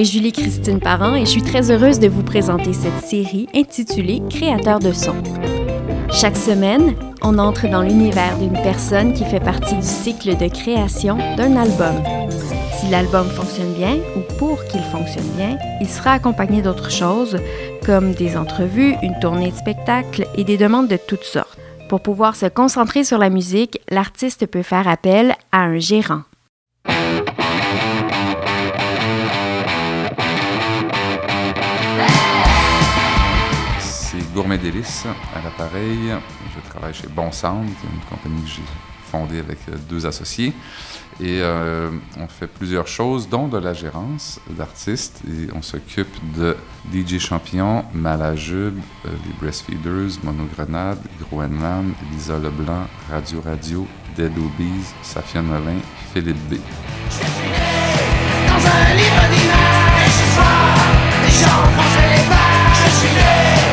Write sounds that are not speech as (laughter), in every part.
Est Julie-Christine Parent et je suis très heureuse de vous présenter cette série intitulée Créateur de son. Chaque semaine, on entre dans l'univers d'une personne qui fait partie du cycle de création d'un album. Si l'album fonctionne bien ou pour qu'il fonctionne bien, il sera accompagné d'autres choses comme des entrevues, une tournée de spectacles et des demandes de toutes sortes. Pour pouvoir se concentrer sur la musique, l'artiste peut faire appel à un gérant. Délices à l'appareil. Je travaille chez Bon Sound, une compagnie que j'ai fondée avec deux associés. Et euh, on fait plusieurs choses, dont de la gérance d'artistes. Et on s'occupe de DJ Champion, Malajube, euh, les Breastfeeders, Monogrenade, Groenland, Lisa Leblanc, Radio Radio, Dead Obies, Safia Nolin, Philippe B. Je suis né dans un livre ce soir, les gens les. Je suis né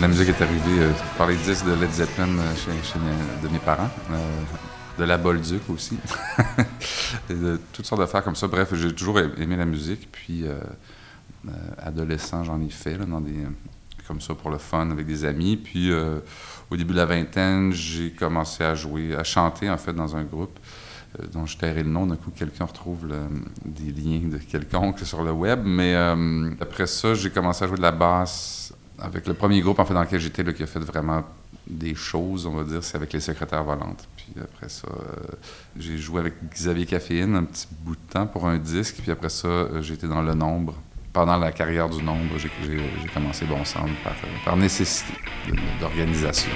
La musique est arrivée euh, par les disques de Led Zeppelin euh, chez, mes- de mes parents, euh, de la Bolduc aussi, (laughs) Et de toutes sortes d'affaires comme ça. Bref, j'ai toujours aimé la musique, puis adolescent, j'en ai fait dans des comme ça pour le fun avec des amis. Puis au début de la vingtaine, j'ai commencé à jouer, à chanter en fait dans un groupe dont je tairai le nom. D'un coup, quelqu'un retrouve des liens de quelconque sur le web. Mais euh, après ça, j'ai commencé à jouer de la basse avec le premier groupe en fait dans lequel j'étais qui a fait vraiment des choses, on va dire, c'est avec les secrétaires volantes. Puis après ça, euh, j'ai joué avec Xavier Caféine un petit bout de temps pour un disque. Puis après ça, euh, été dans le nombre. Pendant la carrière du nombre, j'ai commencé Bon par, euh, nécessité d'organisation.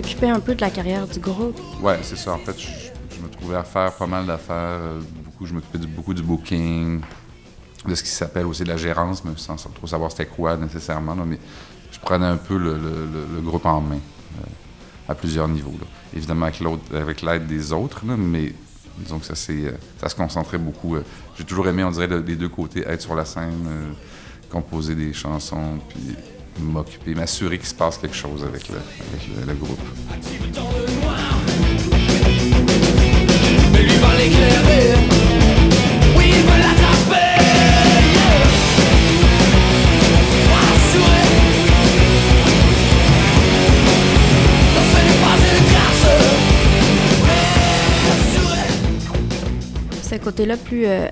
T'occupais un peu de la carrière du groupe. Ouais, c'est ça. En fait, je, me trouvais à faire pas mal d'affaires. euh, Beaucoup, je m'occupais beaucoup du booking, de ce qui s'appelle aussi de la gérance, mais sans, trop savoir c'était quoi nécessairement. mais je prenais un peu le, groupe en main euh, à plusieurs niveaux. Évidemment avec l'aide des autres, mais disons que ça, euh, ça se concentrait beaucoup. euh. J'ai toujours aimé, on dirait, des deux côtés, être sur la scène, composer des chansons, puis m'occuper, m'assurer qu'il se passe quelque chose avec le, avec le- le groupe. Côté-là plus euh,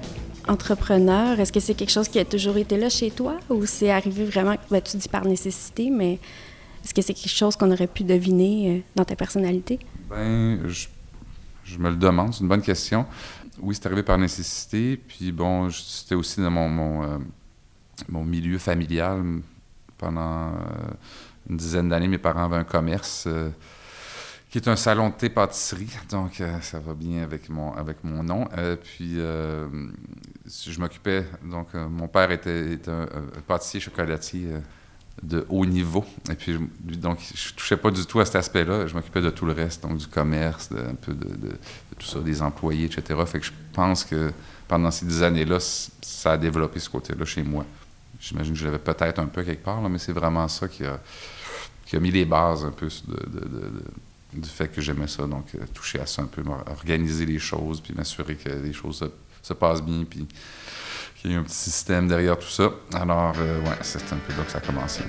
entrepreneur, est-ce que c'est quelque chose qui a toujours été là chez toi ou c'est arrivé vraiment, ben, tu dis par nécessité, mais est-ce que c'est quelque chose qu'on aurait pu deviner euh, dans ta personnalité? Ben, je, me le demande, c'est une bonne question. Oui, c'est arrivé par nécessité, puis bon, c'était aussi dans mon, euh, milieu familial. Pendant euh, une dizaine d'années, mes parents avaient un commerce qui est un salon de thé-pâtisserie, (laughs) donc euh, ça va bien avec mon, avec mon nom. Euh, puis, euh, je m'occupais, donc mon père était, un, pâtissier chocolatier de haut niveau. Et puis, donc, je touchais pas du tout à cet aspect-là. Je m'occupais de tout le reste, donc du commerce, de, un peu de, tout ça, des employés, etc. Fait que je pense que pendant ces dix années-là, ça a développé ce côté-là chez moi. J'imagine que je l'avais peut-être un peu quelque part, mais c'est vraiment ça qui a, qui a mis les bases un peu de- du fait que j'aimais ça. Donc, euh, toucher à ça un peu, organiser les choses, puis m'assurer que les choses se, se passent bien, puis qu'il y ait un petit système derrière tout ça. Alors, euh, ouais, c'est un peu là que ça a commencé.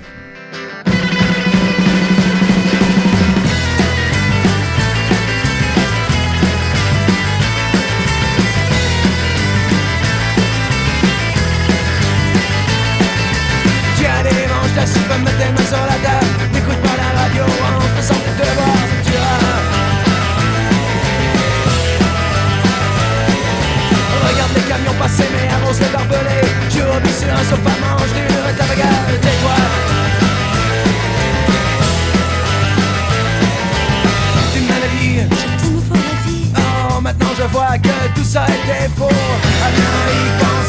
Tu as d'assis comme mettre tes mains sur la table N'écoute pas la radio rebis sur un sofa manche d'une rue avec tais-toi Tu m'as dit. Oh maintenant je vois que tout ça était faux À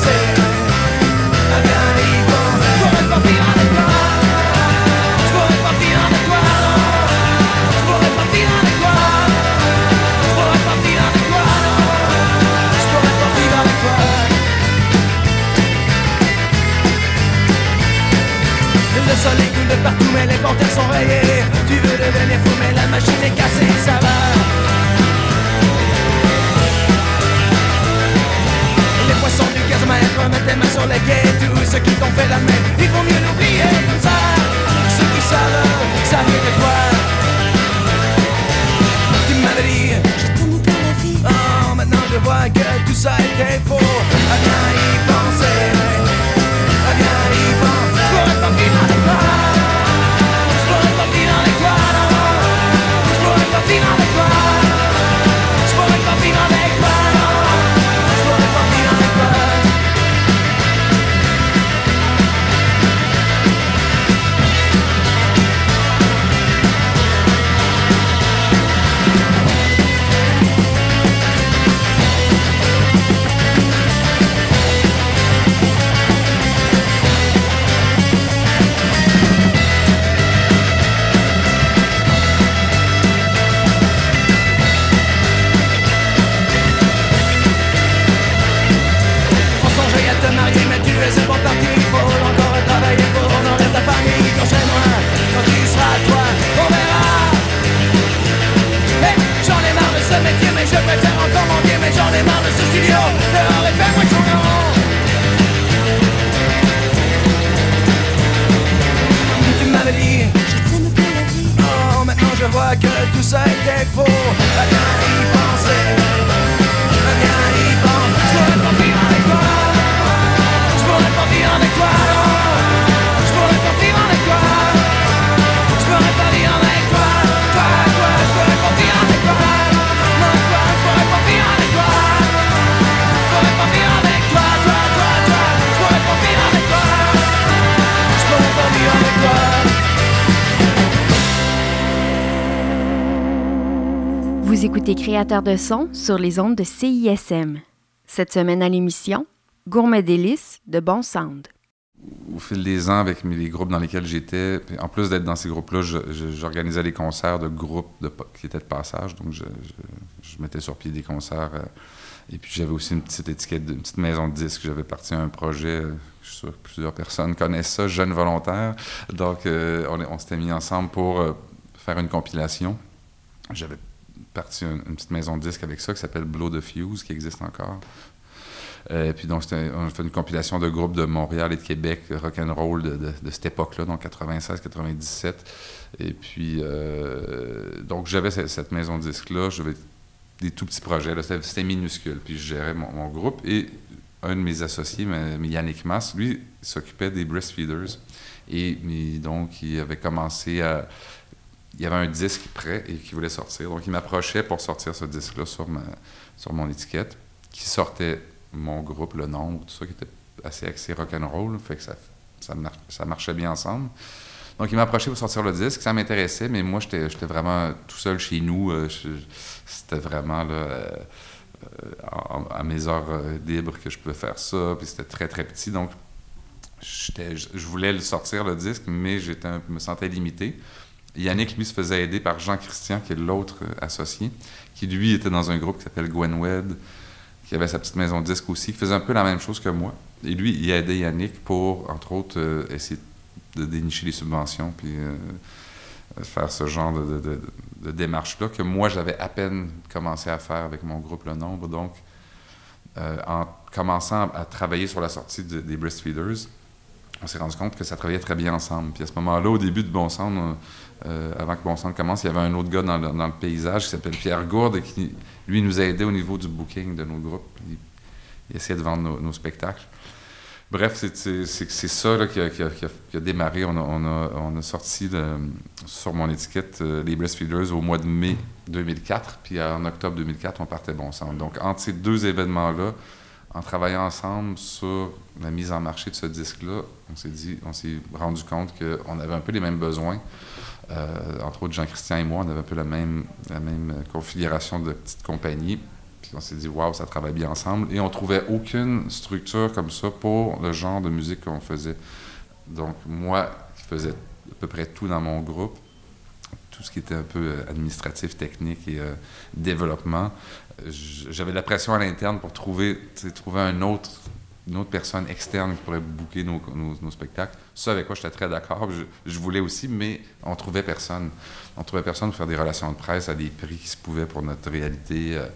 Vois que tout ça était faux. À y penser, Écoutez Créateur de son sur les ondes de CISM. Cette semaine à l'émission, Gourmet délices de Bon Sound. Au fil des ans, avec les groupes dans lesquels j'étais, en plus d'être dans ces groupes-là, j'organisais des concerts de groupes qui étaient de passage. Donc, je, mettais sur pied des concerts. euh, et puis, j'avais aussi une petite étiquette, une petite maison de disques. J'avais parti à un projet, euh, je suis sûr que plusieurs personnes connaissent ça, Jeunes volontaires. Donc, euh, on, s'était mis ensemble pour faire une compilation. J'avais parti une, petite maison de disques avec ça qui s'appelle Blow the Fuse, qui existe encore. Euh, puis donc, on fait une compilation de groupes de Montréal et de Québec, rock and roll de, de- cette époque-là, donc 96-97. Et puis, euh, donc j'avais cette, maison de disques-là, j'avais des tout petits projets, c'était minuscule. Puis je gérais mon, groupe et un de mes associés, mais- Yannick Mass, lui, s'occupait des breastfeeders. Et donc, il avait commencé à. Il y avait un disque prêt et qui voulait sortir. Donc, il m'approchait pour sortir ce disque-là sur, sur mon étiquette, qui sortait mon groupe, le nombre, tout ça, qui était assez axé rock'n'roll. Fait que ça, ça, mar- ça marchait bien ensemble. Donc, il m'a approché pour sortir le disque. Ça m'intéressait, mais moi, j'étais vraiment tout seul chez nous. Euh, je- C'était vraiment là, euh, à, mes heures euh, libres que je pouvais faire ça. Puis c'était très, très petit. Donc, je je voulais le sortir, le disque, mais un- me sentais limité. Yannick, lui, se faisait aider par Jean-Christian, qui est l'autre euh, associé, qui, lui, était dans un groupe qui s'appelle Gwenwed, qui avait sa petite maison de disque aussi, qui faisait un peu la même chose que moi. Et lui, il a aidé Yannick pour, entre autres, euh, essayer de dénicher les subventions, puis euh, faire ce genre de, démarche-là que moi, j'avais à peine commencé à faire avec mon groupe Le Nombre. Donc, en commençant à travailler sur la sortie de- des Breastfeeders, on s'est rendu compte que ça travaillait très bien ensemble. Puis à ce moment-là, au début de Bon Sang, euh, avant que Bon Sang commence, il y avait un autre gars dans le, paysage qui s'appelle Pierre Gourde et qui, lui, nous a aidé au niveau du booking de nos groupes. Il, essayait de vendre nos, spectacles. Bref, c'est ça qui, a, démarré. On a, sorti sur mon étiquette euh, les Breastfeeders au mois de mai 2004, puis en octobre 2004, on partait Bon Sang. Donc, entre ces deux événements-là, en travaillant ensemble sur la mise en marché de ce disque-là, on s'est dit, on s'est rendu compte qu'on avait un peu les mêmes besoins. Euh, entre autres, Jean-Christian et moi, on avait un peu la même, euh, configuration de petite compagnie. Puis on s'est dit, waouh, ça travaille bien ensemble. Et on trouvait aucune structure comme ça pour le genre de musique qu'on faisait. Donc, moi, qui faisais à peu près tout dans mon groupe, tout ce qui était un peu euh, administratif, technique et développement, j'avais la pression à l'interne pour trouver un autre une autre personne externe qui pourrait booker nos, spectacles. Ça, avec quoi j'étais très d'accord. Je, voulais aussi, mais on trouvait personne. On trouvait personne pour faire des relations de presse à des prix qui se pouvaient pour notre réalité. Euh,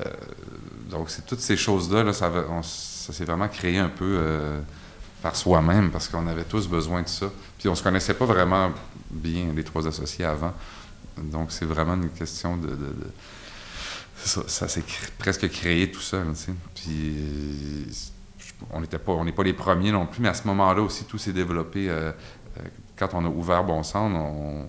euh, donc, c'est toutes ces choses-là, là, ça, ça s'est vraiment créé un peu euh, par soi-même parce qu'on avait tous besoin de ça. Puis on se connaissait pas vraiment bien, les trois associés avant. Donc, c'est vraiment une question de. ça, s'est presque créé tout seul. Puis on n'était pas, n'est pas les premiers non plus, mais à ce moment-là aussi, tout s'est développé. Euh, quand on a ouvert Bon Sang,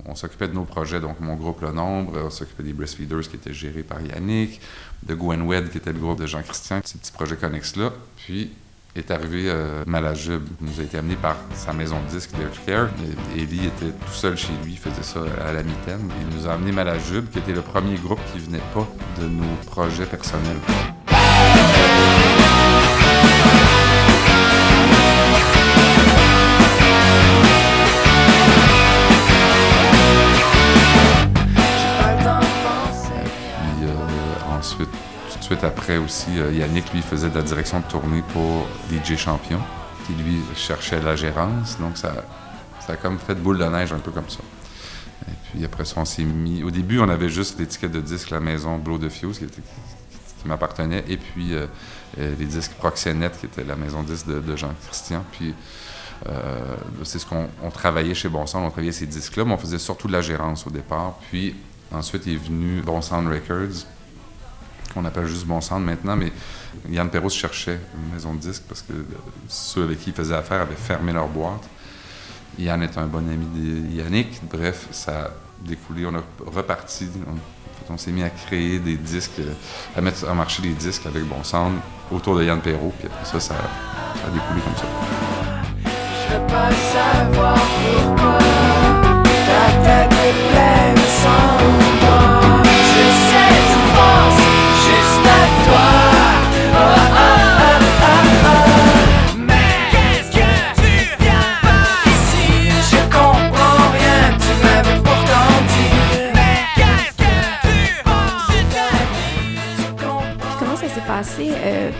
on, s'occupait de nos projets, donc mon groupe Le Nombre, on s'occupait des Breastfeeders qui étaient gérés par Yannick, de Gwen Wed qui était le groupe de Jean-Christian, ces petits projets connexes-là. Puis est arrivé euh, Malajub, il nous a été amené par sa maison de disques Dare Care. Ellie était tout seul chez lui, il faisait ça à la mitaine. Il nous a amené Malajub, qui était le premier groupe qui venait pas de nos projets personnels. Après aussi, euh, Yannick, lui, faisait de la direction de tournée pour DJ Champion, qui lui cherchait la gérance. Donc ça, ça a comme fait boule de neige un peu comme ça. Et puis après ça, on s'est mis. Au début, on avait juste l'étiquette de disque La Maison Blow de Fuse, qui, qui, m'appartenait, et puis euh, euh, les disques Proxénète, qui était la maison disque de, Jean-Christian. Puis c'est ce qu'on travaillait chez Bon Sound, on travaillait ces disques-là, mais on faisait surtout de la gérance au départ. Puis ensuite est venu Bon Sound Records, qu'on appelle juste Bon Sound maintenant, mais Yann Perrault cherchait une maison de disques parce que ceux avec qui il faisait affaire avaient fermé leur boîte. Yann est un bon ami de Yannick. Bref, ça a découlé. On a reparti. On, s'est mis à créer des disques, à mettre en marché des disques avec Bon Sound autour de Yann Perrault. Puis après ça, ça, a découlé comme ça. Je veux pas savoir pourquoi ta tête est pleine.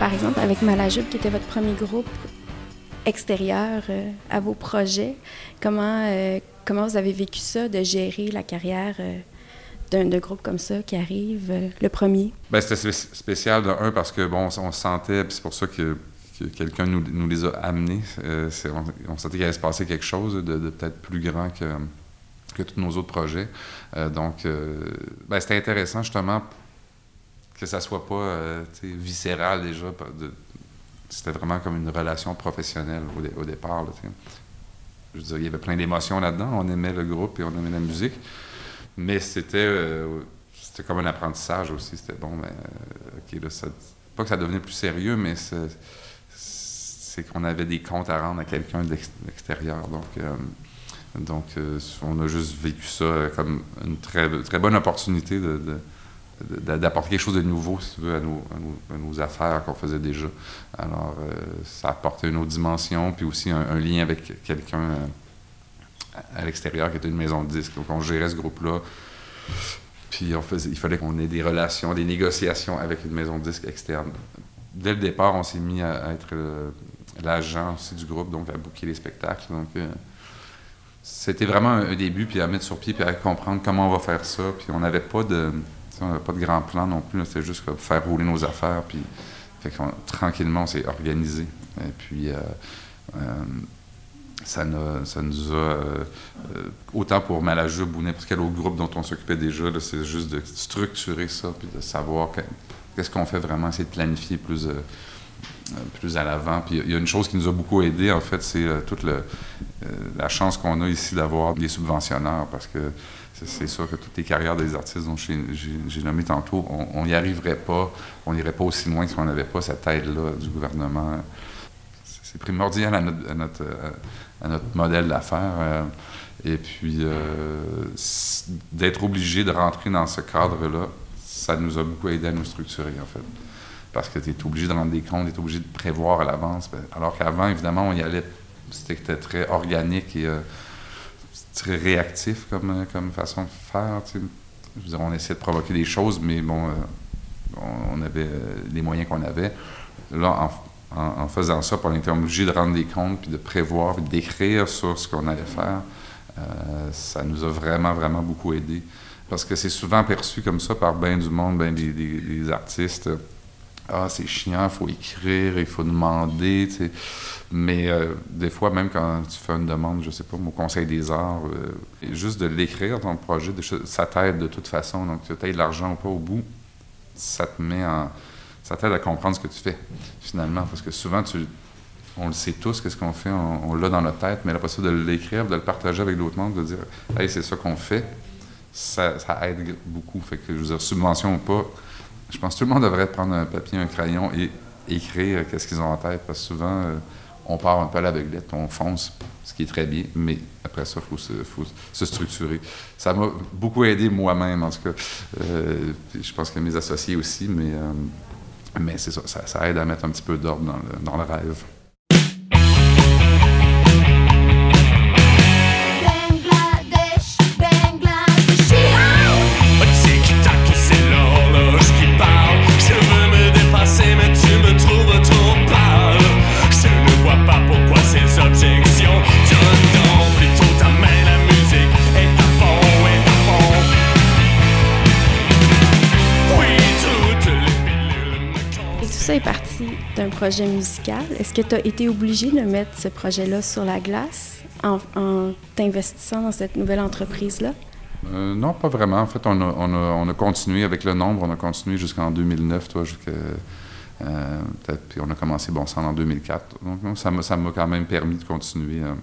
Par exemple, avec Malajube, qui était votre premier groupe extérieur euh, à vos projets? Comment, euh, comment vous avez vécu ça, de gérer la carrière euh, d'un groupe comme ça qui arrive, le premier? Ben, c'était spé- spécial de un parce que bon, on, sentait, c'est pour ça que, que quelqu'un nous, les a amenés. On, sentait qu'il allait se passer quelque chose de, peut-être plus grand que, que tous nos autres projets. Donc, ben, c'était intéressant justement que ça soit pas euh, viscéral déjà. c'était vraiment comme une relation professionnelle au, dé- au départ. là, je veux dire, il y avait plein d'émotions là-dedans. On aimait le groupe et on aimait la musique. Mais c'était euh, comme un apprentissage aussi. C'était bon, ben, euh, OK, là, pas que ça devenait plus sérieux, mais c'est qu'on avait des comptes à rendre à quelqu'un de l'ex- de l'extérieur. Donc, donc on a juste vécu ça comme une très, très bonne opportunité de- d'apporter quelque chose de nouveau, si tu veux, à nos, affaires qu'on faisait déjà. Alors, euh, ça apportait une autre dimension, puis aussi un, lien avec quelqu'un euh, à- l'extérieur qui était une maison de disques. Donc, on gérait ce groupe-là. Puis, il fallait qu'on ait des relations, des négociations avec une maison de disques externe. Dès le départ, on s'est mis à, être l'agent aussi du groupe, donc à booker les spectacles. Donc, euh, c'était vraiment un, un début, puis à mettre sur pied, puis à comprendre comment on va faire ça. Puis on n'avait pas de, on n'avait pas de grand plan non plus. C'était juste faire rouler nos affaires. Puis tranquillement, on s'est organisé. Et puis euh, euh, ça, ça nous a, euh, autant pour Malajub ou n'importe quel autre groupe dont on s'occupait déjà, c'est juste de structurer ça, puis de savoir que- qu'est-ce qu'on fait vraiment, essayer de planifier plus, plus à l'avant. Puis il y a une chose qui nous a beaucoup aidé, en fait, c'est toute la chance qu'on a ici d'avoir des subventionneurs, parce que c'est- sûr que toutes les carrières des artistes dont j'ai nommé tantôt, on n'y arriverait pas, on n'irait pas aussi loin si on n'avait pas cette aide-là du gouvernement. C'est primordial à notre, modèle d'affaires. euh, et puis, euh, d'être obligé de rentrer dans ce cadre-là, ça nous a beaucoup aidé à nous structurer, en fait. Parce que tu es obligé de rendre des comptes, tu es obligé de prévoir à l'avance. Ben, Alors qu'avant, évidemment, on y allait, c'était très organique et euh, très réactif comme, euh, comme façon de faire. on essayait de provoquer des choses, mais bon, euh, on, avait euh, les moyens qu'on avait. Là, en, en, en faisant ça, on était obligé de rendre des comptes, puis de prévoir, d'écrire sur ce qu'on allait faire. Ça nous a vraiment, vraiment beaucoup aidé. Parce que c'est souvent perçu comme ça par bien du monde, bien des artistes. Ah, c'est chiant, il faut écrire, il faut demander. Mais euh, des fois, même quand tu fais une demande, je sais pas, au Conseil des arts, euh, juste de l'écrire, ton projet, ça t'aide de toute façon. Donc, tu aies de l'argent ou pas au bout, ça te met en... Ça t'aide à comprendre ce que tu fais, finalement. Parce que souvent, tu, on le sait tous, qu'est-ce qu'on fait, on, l'a dans notre tête, mais la possibilité de l'écrire, de le partager avec d'autres mondes, de dire « Hey, c'est ça qu'on fait », ça, ça aide beaucoup. Fait que, je veux dire, subvention ou pas, je pense que tout le monde devrait prendre un papier, un crayon et écrire qu'est-ce qu'ils ont en tête, parce que souvent, euh, on part un peu à l'aveuglette, on fonce, ce qui est très bien, mais après ça, il faut, se, structurer. Ça m'a beaucoup aidé moi-même, en tout cas. Euh, je pense que mes associés aussi, mais, euh, mais c'est ça, ça, ça aide à mettre un petit peu d'ordre dans le, dans le rêve. Est-ce que tu as été obligé de mettre ce projet-là sur la glace en, t'investissant dans cette nouvelle entreprise-là? Euh, non, pas vraiment. En fait, on a, on, a, on a continué avec le nombre. On a continué jusqu'en 2009, toi, jusqu'à... euh, puis on a commencé Bon Sang en 2004. Donc, ça m'a, quand même permis de continuer. euh.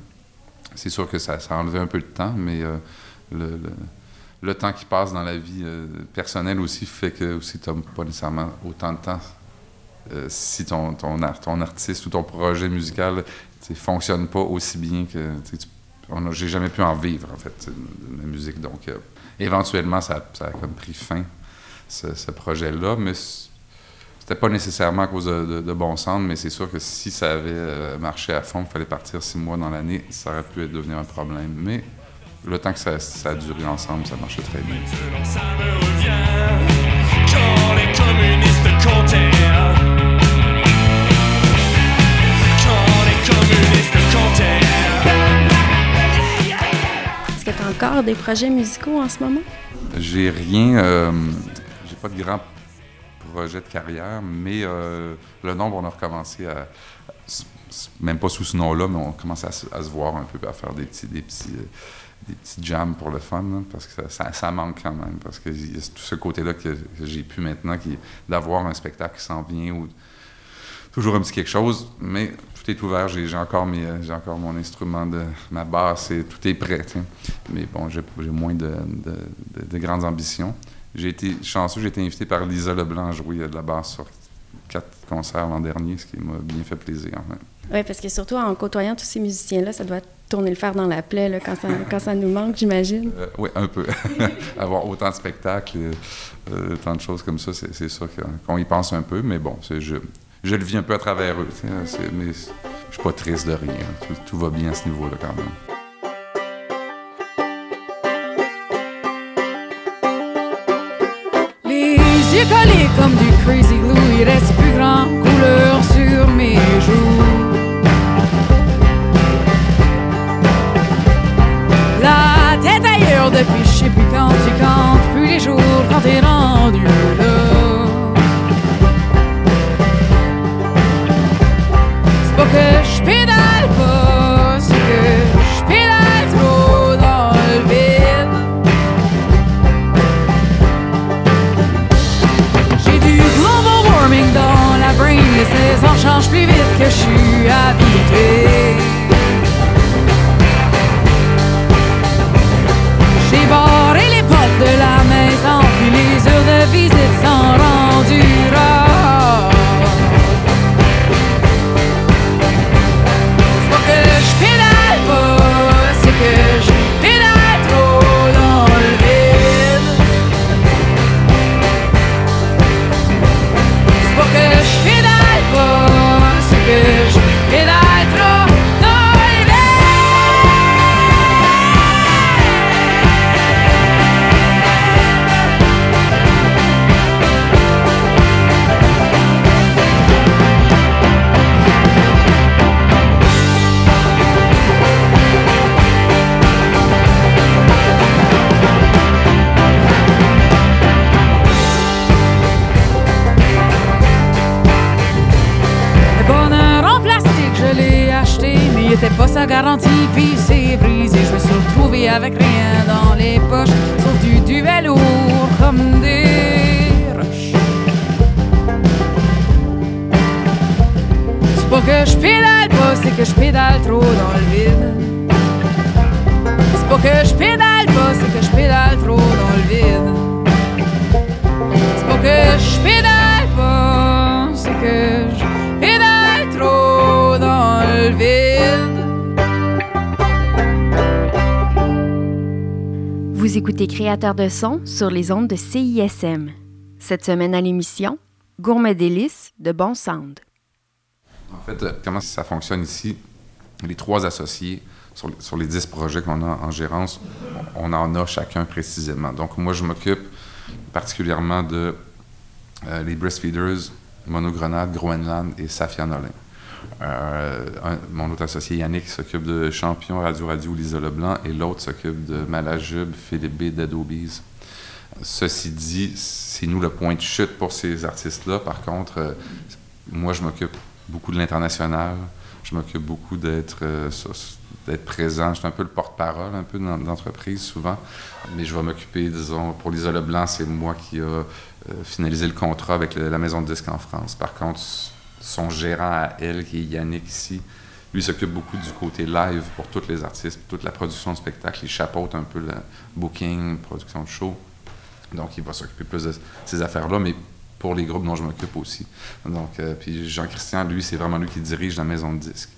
c'est sûr que ça, a enlevé un peu de temps, mais le, temps qui passe dans la vie personnelle aussi fait que aussi tu n'as pas nécessairement autant de temps euh, si ton, ton, art- ton artiste ou ton projet musical ne fonctionne pas aussi bien que... J'ai jamais pu en vivre, en fait, la musique. Donc, euh, éventuellement, ça, a- comme pris fin, ce, projet-là. Mais c'était pas nécessairement à cause de, Bon Centre, mais c'est sûr que si ça avait euh, marché à fond, il fallait partir six mois dans l'année, ça aurait pu être devenir un problème. Mais le temps que ça, ça a duré ensemble, ça marchait très bien. Encore des projets musicaux en ce moment? J'ai rien, euh, j'ai pas de grand projet de carrière, mais euh, le nombre, on a recommencé à, même pas sous ce nom-là, mais on commence à, à se voir un peu, à faire des petits, des petits, euh, des petits jams pour le fun, là, parce que ça, manque quand même, parce que y a tout ce côté-là que, j'ai pu maintenant, d'avoir un spectacle qui s'en vient ou toujours un petit quelque chose, mais tout est ouvert. J'ai encore, euh, encore mon instrument, de ma basse, et tout est prêt. Mais bon, j'ai moins de, de- de- de grandes ambitions. J'ai été chanceux, j'ai été invité par Lisa Leblanc à jouer euh, de la basse sur quatre concerts l'an dernier, ce qui m'a bien fait plaisir. ouais. Oui, parce que surtout en côtoyant tous ces musiciens-là, ça doit tourner le fer dans la plaie là, quand, ça, quand ça nous manque, j'imagine. Euh, oui, un peu. (laughs) Avoir autant de spectacles, euh, tant de choses comme ça, c'est c'est sûr que- qu'on y pense un peu, mais bon, c'est- je, je le vis un peu à travers eux. Mais je suis pas triste de rien. Tout, tout va bien à ce niveau-là quand même. Les yeux collés comme du crazy glue, il reste plus grand couleur que je pédale pas, c'est que je pédale trop dans le vide. C'est pas que je pédale pas, c'est que je pédale trop dans le vide. C'est pas que je pédale pas, c'est que je pédale trop dans le vide. Vous écoutez Créateur de son sur les ondes de CISM. Cette semaine à l'émission, Gourmet délices de Bon Sound. En fait, euh, comment ça fonctionne ici? Les trois associés, sur, les dix projets qu'on a en gérance, on en a chacun précisément. Donc, moi, je m'occupe particulièrement de euh, les breastfeeders, Monogrenade, Groenland et Safia Nolin. Euh, mon autre associé Yannick s'occupe de Champion, Radio Radio, Lisa Leblanc et l'autre s'occupe de Malajube, Philippe B. d'Adobe's. Ceci dit, c'est nous le point de chute pour ces artistes-là. Par contre, moi, je m'occupe beaucoup de l'international. Je m'occupe beaucoup d'être euh, d'être présent. Je suis un peu le porte-parole, un peu dans souvent. Mais je vais m'occuper, disons, pour Lisa Leblanc, c'est moi qui a euh, finalisé le contrat avec le- la maison de disques en France. Par contre, son gérant à elle, qui est Yannick ici, lui s'occupe beaucoup du côté live pour tous les artistes, toute la production de spectacle. Il chapeaute un peu le booking, production de show. Donc, il va s'occuper plus de ces affaires-là, mais pour les groupes dont je m'occupe aussi. Donc, euh, puis Jean-Christian, lui, c'est vraiment lui qui dirige la maison de disques.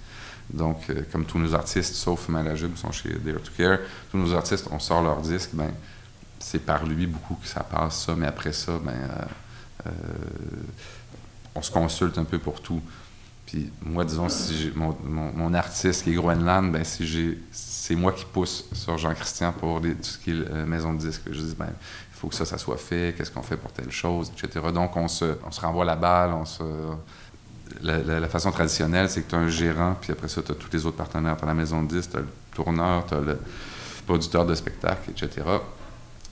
Donc, euh, comme tous nos artistes, sauf Malajube, qui sont chez Dare to Care, tous nos artistes, on sort leur disque, ben, c'est par lui beaucoup que ça passe, ça, mais après ça, ben, euh, on se consulte un peu pour tout. Puis moi, disons, si mon, mon- artiste qui est Groenland, ben, si c'est moi qui pousse sur Jean-Christian pour tout ce qui est euh, maison de disque. Je dis, ben, il faut que ça, ça soit fait, qu'est-ce qu'on fait pour telle chose, etc. Donc, on se, on se renvoie la balle, on se... La, la- la façon traditionnelle, c'est que tu as un gérant, puis après ça, tu as tous les autres partenaires. Tu as la maison de disque, tu as le tourneur, tu as le producteur de spectacle, etc.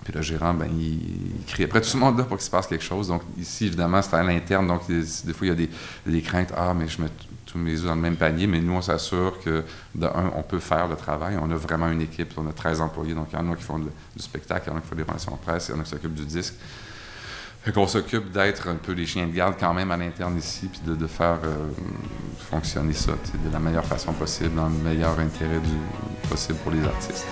Puis le gérant, ben, il, crie après tout le monde là pour qu'il se passe quelque chose. Donc ici, évidemment, c'est à l'interne. Donc des fois, il y a des, craintes. Ah, mais je mets tous mes œufs dans le même panier. Mais nous, on s'assure que, de un, on peut faire le travail. On a vraiment une équipe. On a 13 employés. Donc il y en a qui font du spectacle, il y en a qui font des relations de presse, il y en a qui s'occupent du disque. Fait qu'on s'occupe d'être un peu les chiens de garde quand même à l'interne ici, puis de, faire euh, fonctionner ça de la meilleure façon possible, dans le meilleur intérêt possible pour les artistes.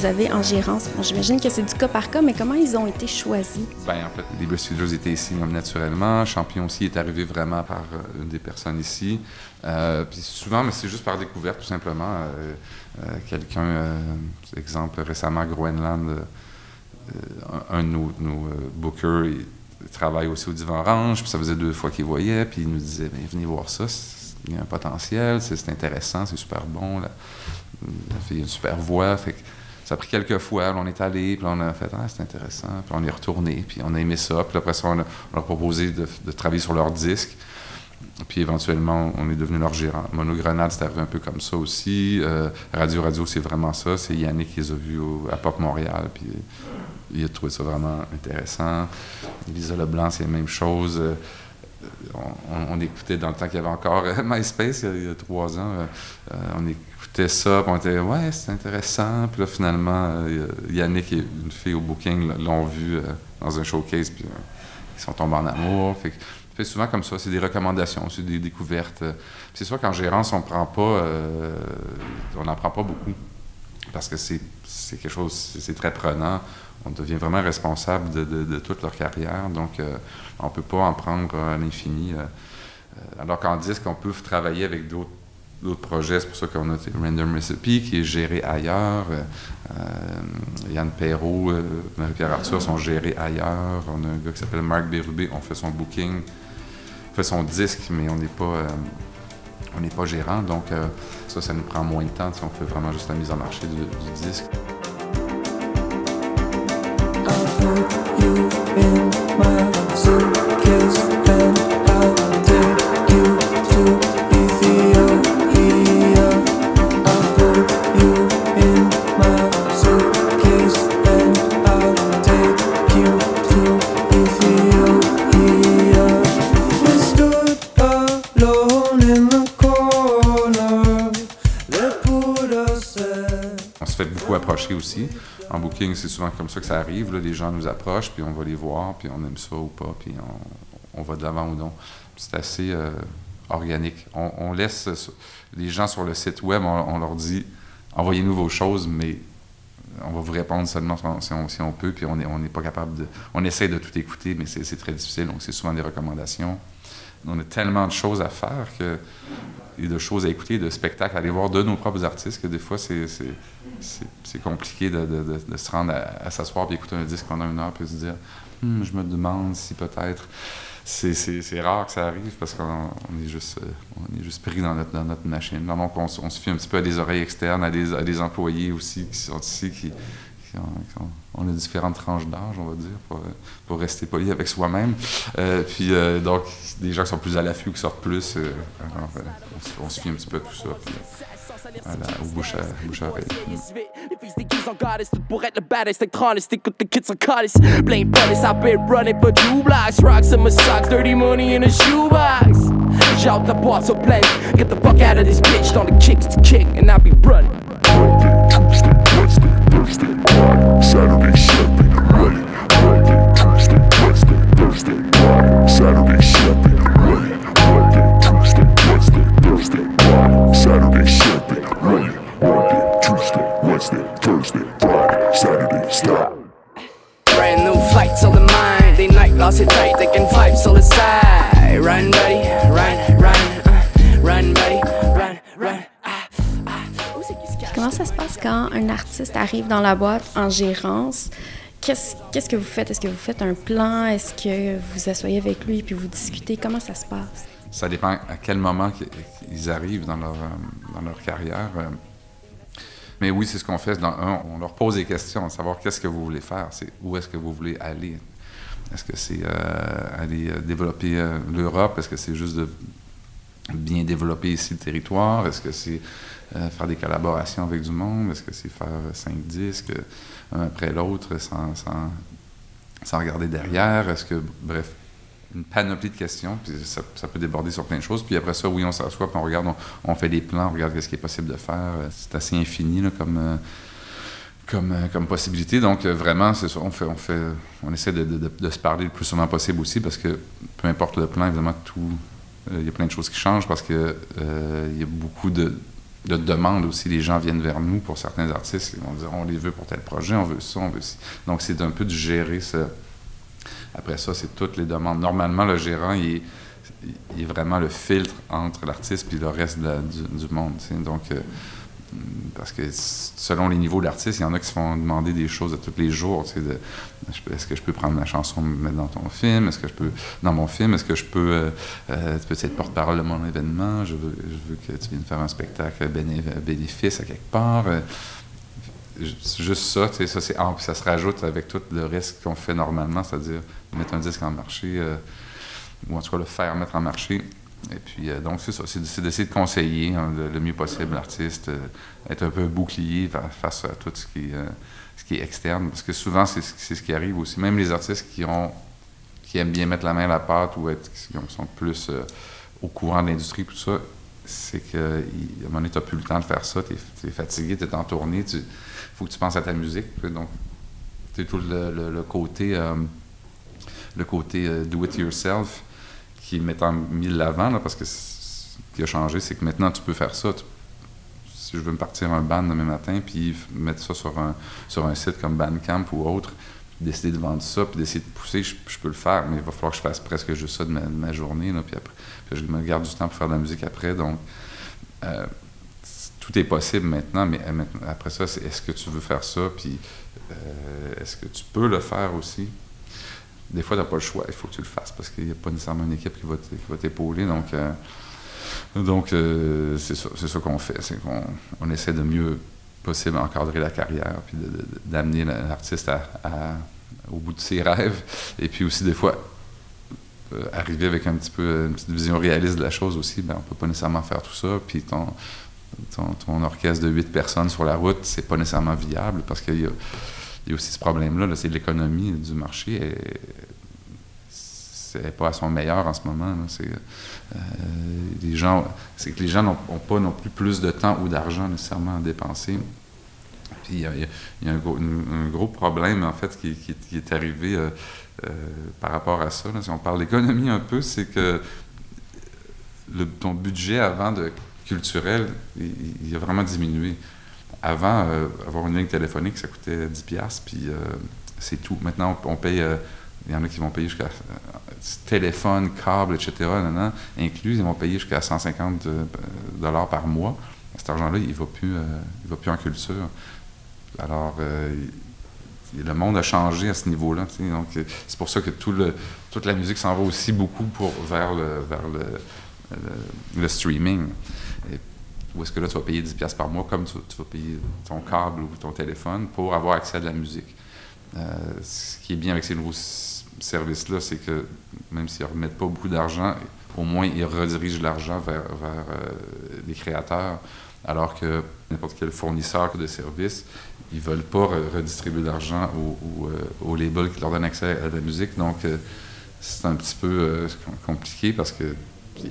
Vous avez en gérance, j'imagine que c'est du cas par cas, mais comment ils ont été choisis? Ben, en fait, les Breastfeeders étaient ici naturellement. Champion aussi est arrivé vraiment par euh, une des personnes ici. Euh, puis souvent, mais c'est juste par découverte, tout simplement. Euh, euh, Quelqu'un, euh, exemple, récemment, Groenland, un, de nos, bookers, il, il travaille aussi au Divan Orange, puis ça faisait deux fois qu'il voyait, puis il nous disait, ben, venez voir ça, il y a un potentiel, c'est intéressant, c'est super bon. La, la fille a une super voix, ça a pris quelques fois, on est allé, puis on a fait Ah, c'est intéressant, puis on est retourné, puis on a aimé ça, puis après ça, on, a- on leur a proposé de, travailler sur leur disque, puis éventuellement, on est devenu leur gérant. Monogrenade, c'est arrivé un peu comme ça aussi. Euh, Radio Radio, c'est vraiment ça. C'est Yannick qui les a vus à Pop Montréal, puis il a trouvé ça vraiment intéressant. Lisa Leblanc, c'est la même chose. Euh, on, écoutait dans le temps qu'il y avait encore euh, (laughs) MySpace, il y a, trois ans. euh, euh, on écoutait ça, puis on était ouais, c'est intéressant. Puis là, finalement, euh, Yannick et une fille au booking l'ont vu euh, dans un showcase, puis euh, ils sont tombés en amour. Fait souvent comme ça, c'est des recommandations, c'est des découvertes. C'est sûr qu'en gérance, on prend pas, on n'en prend pas beaucoup parce que c'est quelque chose, c'est très prenant. On devient vraiment responsable de, de- toute leur carrière, donc on peut pas en prendre à l'infini. alors qu'en disque, on peut travailler avec d'autres d'autres projets. C'est pour ça qu'on a Random Recipe qui est géré ailleurs. Euh, euh, Yann Perrault, euh, Marie-Pierre Arthur sont gérés ailleurs. On a un gars qui s'appelle Marc Bérubé. On fait son booking, on fait son disque, mais on n'est pas, on n'est pas gérant. Donc ça, ça nous prend moins de temps. si On fait vraiment juste la mise en marché du disque. Se fait beaucoup approcher aussi. En booking, c'est souvent comme ça que ça arrive. là. Les gens nous approchent, puis on va les voir, puis on aime ça ou pas, puis on, va de l'avant ou non. C'est assez euh, organique. On, laisse les gens sur le site web, on, leur dit envoyez-nous vos choses, mais on va vous répondre seulement si on, peut, puis on n'est on pas capable de. On essaie de tout écouter, mais c'est très difficile, donc c'est souvent des recommandations. On a tellement de choses à faire que, et de choses à écouter, de spectacles à aller voir de nos propres artistes que des fois c'est compliqué de, de- de- se rendre à, s'asseoir et écouter un disque pendant une heure puis se dire Hmm, je me demande si peut-être. C'est- rare que ça arrive parce qu'on on est, juste, euh, est juste pris dans notre, dans notre machine. Donc on se fie un petit peu à des oreilles externes, à des, à des employés aussi qui sont ici, qui, qui ont- qui ont- on a différentes tranches d'âge, on va dire, pour, pour rester poli avec soi-même. Euh, puis euh, donc, des gens qui sont plus à l'affût, qui sortent plus. euh, on, se- on se fie un petit peu à tout ça. Puis, euh, à la- au bouche à, bouche à oreille. Mm. Les fils des kids en goddess, tout pour être le baddest, électronique, écoute the kids en goddess. Blame police, I've been running for two blocks. Rocks in my socks, dirty money in a shoebox. J'out la boîte au plein, get the fuck out of this bitch, dans le kicks to kick, and I'll be running. Thursday, Friday, Saturday, Sunday, Monday, Monday, Tuesday, Wednesday, Thursday, Friday, Saturday, Sunday, Monday, Monday, Tuesday, Wednesday, Thursday, Friday, Saturday, Sunday, Monday, Monday, Tuesday, Wednesday, Thursday, Friday, Saturday, stop. Brand new flights on the mind, they night lost it tight, they can vibe sur le side. Run, buddy, run, run, Comment ça se passe quand un artiste arrive dans la boîte en gérance? Qu'est-ce que vous faites? Est-ce que vous faites un plan? Est-ce que vous asseyez avec lui puis vous discutez? Comment ça se passe? Ça dépend à quel moment ils arrivent dans leur, euh, dans leur carrière. euh. Mais oui, c'est ce qu'on fait. On leur pose des questions, savoir qu'est-ce que vous voulez faire, c'est où est-ce que vous voulez aller. Est-ce que c'est euh, aller développer l'Europe? Est-ce que c'est juste de bien développer ici le territoire? Est-ce que c'est euh, faire des collaborations avec du monde? Est-ce que c'est faire cinq disques, un après l'autre, sans, sans, sans regarder derrière? Est-ce que, bref, une panoplie de questions, puis ça, peut déborder sur plein de choses. Puis après ça, oui, on s'assoit, puis on regarde, on, fait des plans, on regarde ce qui est possible de faire. C'est assez infini là, comme, euh, comme, euh, comme possibilité. Donc, vraiment, c'est on, fait, on, fait, on essaie de, de- se parler le plus souvent possible aussi, parce que peu importe le plan, évidemment, tout, il y a plein de choses qui changent, parce que euh, il y a beaucoup de, de demandes aussi. Les gens viennent vers nous pour certains artistes, ils vont dire, on les veut pour tel projet, on veut ça, on veut ci. Donc, c'est un peu de gérer ce après ça, c'est toutes les demandes. Normalement, le gérant, il est, vraiment le filtre entre l'artiste et le reste du, monde. Donc, euh, parce que selon les niveaux d'artiste, il y en a qui se font demander des choses à tous les jours. tu sais, Est-ce que je peux prendre ma chanson me mettre dans ton film? Est-ce que je peux, dans mon film, est-ce que je peux, euh, euh, peux être porte-parole de mon événement? Je veux, je veux que tu viennes faire un spectacle béné- bénéfice à quelque part. Euh, Ju- juste ça, tu sais, ça, se rajoute avec tout le reste qu'on fait normalement, c'est-à-dire mettre un disque en marché, euh, ou en tout cas le faire mettre en marché. Et puis, euh, donc, c'est ça, c'est, d'essayer de conseiller hein, le, mieux possible l'artiste, euh, être un peu bouclier fa- face à tout ce qui, euh, ce qui est externe, parce que souvent, c'est, ce- qui arrive aussi. Même les artistes qui, ont, qui aiment bien mettre la main à la pâte ou être, qui sont plus au courant de l'industrie, tout ça, c'est que, il- à un moment donné, tu n'as plus le temps de faire ça, tu es, fatigué, tu es en tournée, il faut que tu penses à ta musique. Donc, c'est tout le, côté, le côté do it yourself qui est mis de l'avant, parce que ce qui a changé, c'est que maintenant, tu peux faire ça. Si je veux me partir un band demain matin, puis mettre ça sur un, sur un site comme Bandcamp ou autre, décider de vendre ça, puis d'essayer de pousser, je, peux le faire, mais il va falloir que je fasse presque juste ça de ma, journée, là, puis après, puis je me garde du temps pour faire de la musique après, donc euh, tout est possible maintenant, mais euh, après ça, c'est est-ce que tu veux faire ça, puis euh, est-ce que tu peux le faire aussi? Des fois, tu n'as pas le choix, il faut que tu le fasses, parce qu'il n'y a pas nécessairement une équipe qui va t'épauler, donc... euh, donc, euh, c'est ça, ça qu'on fait. C'est qu'on on essaie de mieux possible encadrer la carrière, puis d'amener la- l'artiste à- au bout de ses rêves. Et puis aussi, des fois, euh, arriver avec un petit peu une petite vision réaliste de la chose aussi. Ben, on peut pas nécessairement faire tout ça. Puis ton, ton, ton orchestre de huit personnes sur la route, c'est pas nécessairement viable parce qu'il y a, il y a aussi ce problème-là, là, c'est l'économie du marché. Et c'est pas à son meilleur en ce moment. euh, c'est que les gens n'ont ont pas non plus plus de temps ou d'argent nécessairement à dépenser. Puis il y a, un, gros, problème, en fait, qui, est arrivé euh, euh, par rapport à ça. Si on parle d'économie un peu, c'est que ton budget avant de culturel, il a vraiment diminué. Avant, euh, avoir une ligne téléphonique, ça coûtait 10$, piastres, puis euh, c'est tout. Maintenant, on, paye. euh, il y en a qui vont payer jusqu'à téléphone, câble, etc. nan, nan, inclus, ils vont payer jusqu'à 150 euh, dollars par mois. Cet argent-là, il ne va, plus, va plus en culture. Alors, le monde a changé à ce niveau-là. Donc, c'est pour ça que toute la musique s'en va aussi beaucoup pour, vers, le streaming. Où est-ce que là, tu vas payer 10$ piastres par mois, comme tu, vas payer ton câble ou ton téléphone pour avoir accès à de la musique. Euh, ce qui est bien avec ces nouveaux services-là, c'est que même s'ils ne remettent pas beaucoup d'argent, au moins ils redirigent l'argent vers, euh, les créateurs, alors que n'importe quel fournisseur de services, ils ne veulent pas re- redistribuer l'argent aux, euh, labels qui leur donnent accès à la musique. Donc, c'est un petit peu compliqué parce que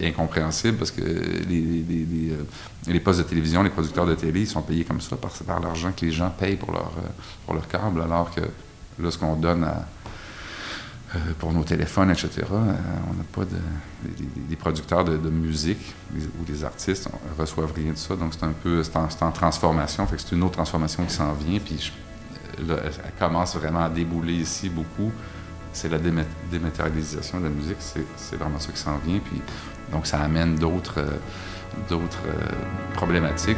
incompréhensible parce que euh, les postes de télévision, les producteurs de télé, ils sont payés comme ça par, l'argent que les gens payent pour leur, euh, pour câble, alors que là, ce qu'on donne euh, pour nos téléphones, etc., on n'a pas de. Les, producteurs de, musique ou les artistes on, reçoivent rien de ça, donc c'est un peu. C'est en, en transformation, fait c'est une autre transformation qui s'en vient, puis là, elle, commence vraiment à débouler ici beaucoup. C'est la déma- dématérialisation de la musique, c'est c'est vraiment ça qui s'en vient, puis donc ça amène d'autres euh, euh, problématiques.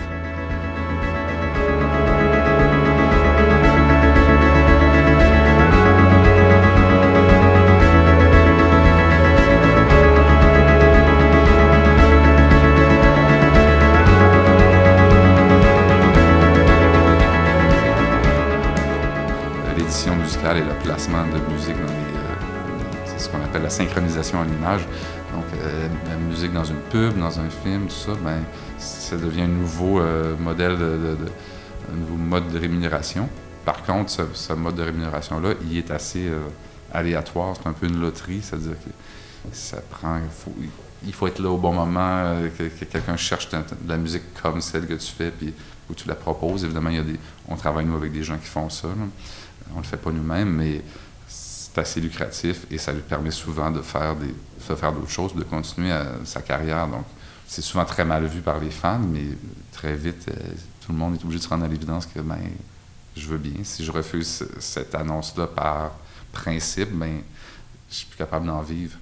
musicale et le placement de musique dans les. Qu'on appelle la synchronisation en image. Donc, euh, la musique dans une pub, dans un film, tout ça, ben, ça devient un nouveau euh, modèle, de, un nouveau mode de rémunération. Par contre, ce, mode de rémunération-là, il est assez euh, aléatoire. C'est un peu une loterie, c'est-à-dire que ça prend. faut- il faut être là au bon moment, que, que quelqu'un cherche de la musique comme celle que tu fais, puis où tu la proposes. Évidemment, il y a des, on travaille nous avec des gens qui font ça. On le fait pas nous-mêmes, mais c'est assez lucratif et ça lui permet souvent de faire des, de faire d'autres choses, de continuer à- sa carrière. Donc, c'est souvent très mal vu par les fans, mais très vite, euh, tout le monde est obligé de se rendre à l'évidence que ben, je veux bien. Si je refuse ce- cette annonce-là par principe, ben, je suis plus capable d'en vivre.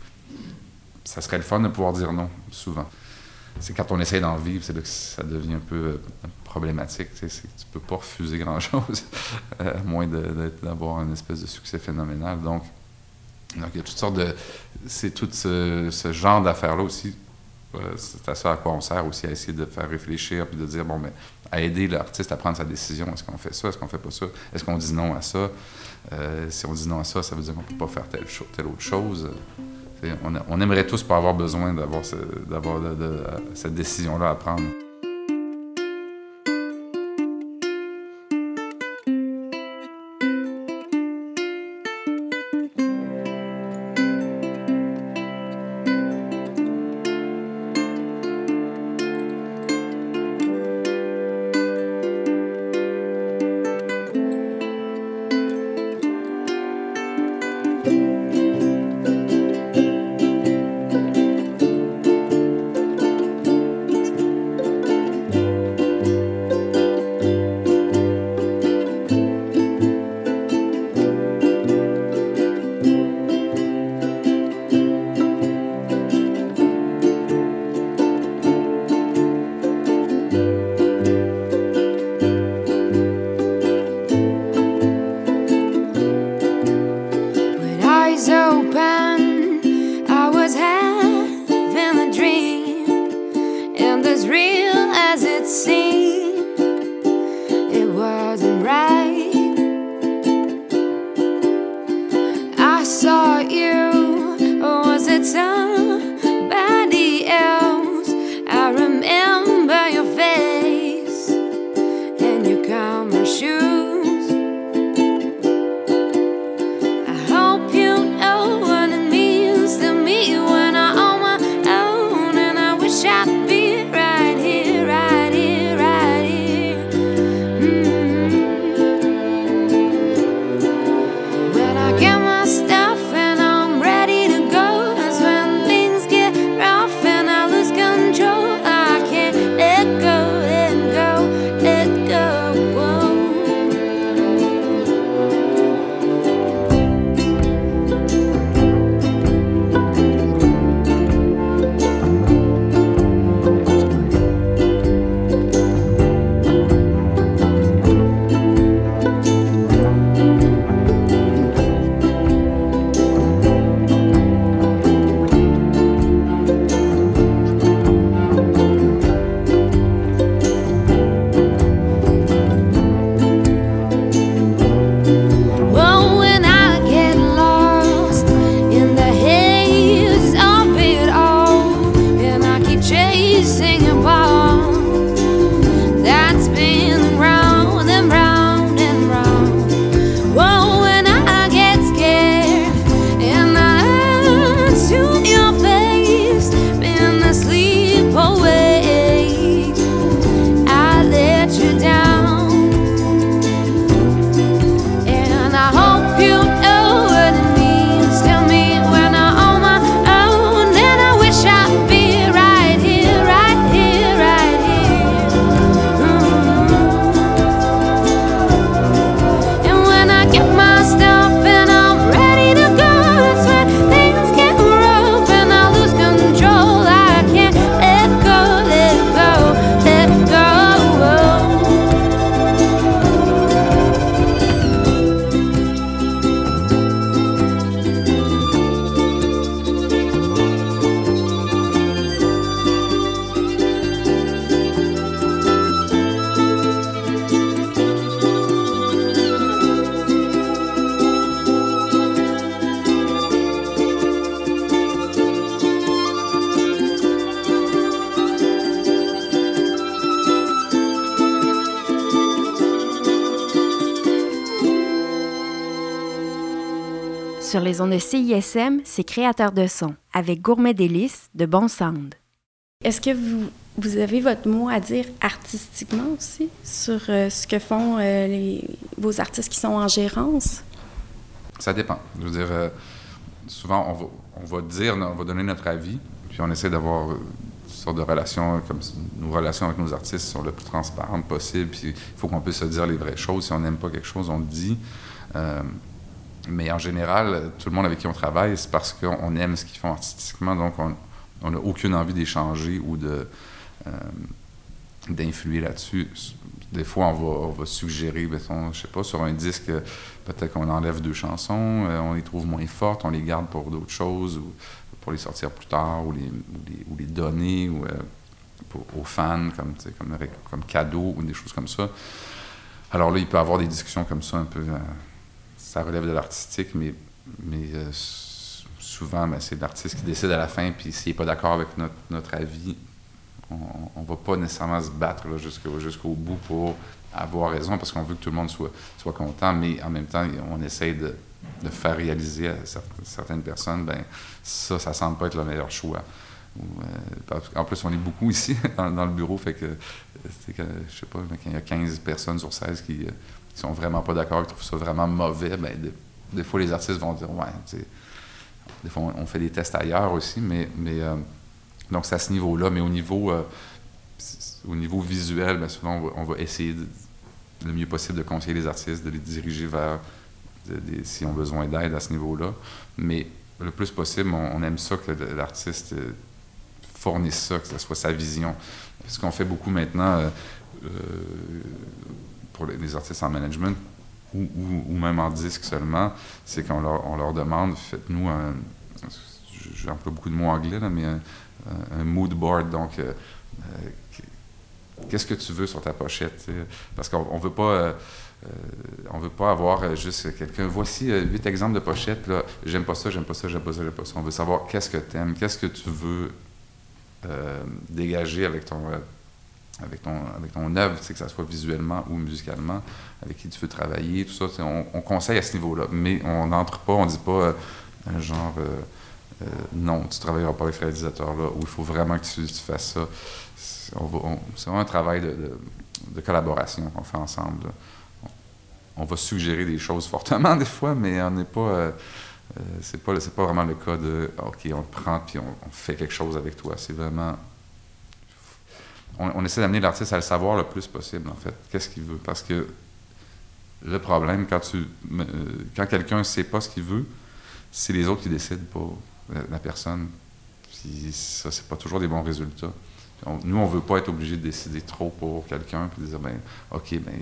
Ça serait le fun de pouvoir dire non, souvent. C'est quand on essaie d'en vivre, c'est là que ça devient un peu euh, problématique. c'est que tu peux pas refuser grand-chose, (laughs) euh, à moins d'avoir une espèce de succès phénoménal. Donc, donc il y a toutes sortes de... C'est tout ce, genre d'affaires-là aussi. euh, c'est à ça à quoi on sert aussi, à essayer de faire réfléchir puis de dire, bon, ben, à aider l'artiste à prendre sa décision. Est-ce qu'on fait ça? Est-ce qu'on fait pas ça? Est-ce qu'on dit non à ça? Euh, si on dit non à ça, ça veut dire qu'on peut pas faire telle, telle autre chose. On, aimerait tous pas avoir besoin d'avoir cette décision-là à prendre. Sur les ondes de CISM, c'est créateur de son, avec Gourmet Délices de Bon Sound. Est-ce que vous, vous avez votre mot à dire artistiquement aussi sur euh, ce que font euh, les, vos artistes qui sont en gérance? Ça dépend. Je veux dire, euh, souvent, on va, on va dire, on va donner notre avis, puis on essaie d'avoir une sorte de relation, comme si nos relations avec nos artistes sont le plus transparentes possible, puis il faut qu'on puisse se dire les vraies choses. Si on n'aime pas quelque chose, on le dit. Mais en général, tout le monde avec qui on travaille, c'est parce qu'on aime ce qu'ils font artistiquement, donc on n'a aucune envie d'échanger ou euh, d'influer là-dessus. Des fois, on va, on va suggérer, mettons, je sais pas, sur un disque, peut-être qu'on enlève deux chansons, euh, on les trouve moins fortes, on les garde pour d'autres choses, ou pour les sortir plus tard, ou les, donner euh, aux fans, comme, comme, cadeau, ou des choses comme ça. Alors là, il peut y avoir des discussions comme ça, un peu. Ça relève de l'artistique, mais, mais euh, souvent, ben, c'est l'artiste qui décide à la fin, puis s'il n'est pas d'accord avec notre, avis, on ne va pas nécessairement se battre jusqu'au bout pour avoir raison, parce qu'on veut que tout le monde soit, soit content, mais en même temps, on essaye de, faire réaliser à cer- certaines personnes, ben ça, ça semble pas être le meilleur choix. Euh, qu'en plus, on est beaucoup ici (laughs) dans, le bureau, fait que, euh, que je sais pas, il y a 15 personnes sur 16 qui, qui sont vraiment pas d'accord, qui trouvent ça vraiment mauvais, ben des, fois, les artistes vont dire, ouais, tu sais, des fois, on, fait des tests ailleurs aussi, mais, euh, donc c'est à ce niveau-là, mais au niveau, euh, au niveau visuel, ben, souvent, on va, essayer le mieux possible de conseiller les artistes, de les diriger vers s'ils ont besoin d'aide à ce niveau-là. Mais le plus possible, on, aime ça que l'artiste euh, fournisse ça, que ce soit sa vision. Ce qu'on fait beaucoup maintenant euh, les, artistes en management, ou, même en disque seulement, c'est qu'on leur, demande, faites-nous un, j'emploie beaucoup de mots anglais, là, mais un, un mood board, donc euh, euh, qu'est-ce que tu veux sur ta pochette, parce qu'on on veut pas... euh, on veut pas avoir juste quelqu'un. Voici huit exemples de pochettes. Là. J'aime pas ça, j'aime pas ça, j'aime pas ça, j'aime pas ça. On veut savoir qu'est-ce que tu aimes, qu'est-ce que tu veux dégager avec ton, avec ton, œuvre, que ça soit visuellement ou musicalement, avec qui tu veux travailler, tout ça. On, on conseille à ce niveau-là, mais on n'entre pas, on dit pas euh, un genre euh, euh, non, tu travailleras pas avec ce réalisateur-là, ou il faut vraiment que tu, fasses ça. C'est vraiment un travail de, collaboration qu'on fait ensemble. On, va suggérer des choses fortement (laughs) des fois, mais on n'est pas. c'est pas, pas vraiment le cas de OK, on le prend puis on, on fait quelque chose avec toi. C'est vraiment. On, essaie d'amener l'artiste à le savoir le plus possible, en fait. Qu'est-ce qu'il veut? Parce que le problème, quand, euh, quand quelqu'un ne sait pas ce qu'il veut, c'est les autres qui décident pour la, la personne. Puis ça, c'est pas toujours des bons résultats. On- nous, on veut pas être obligé de décider trop pour quelqu'un puis de dire, ben, OK, ben,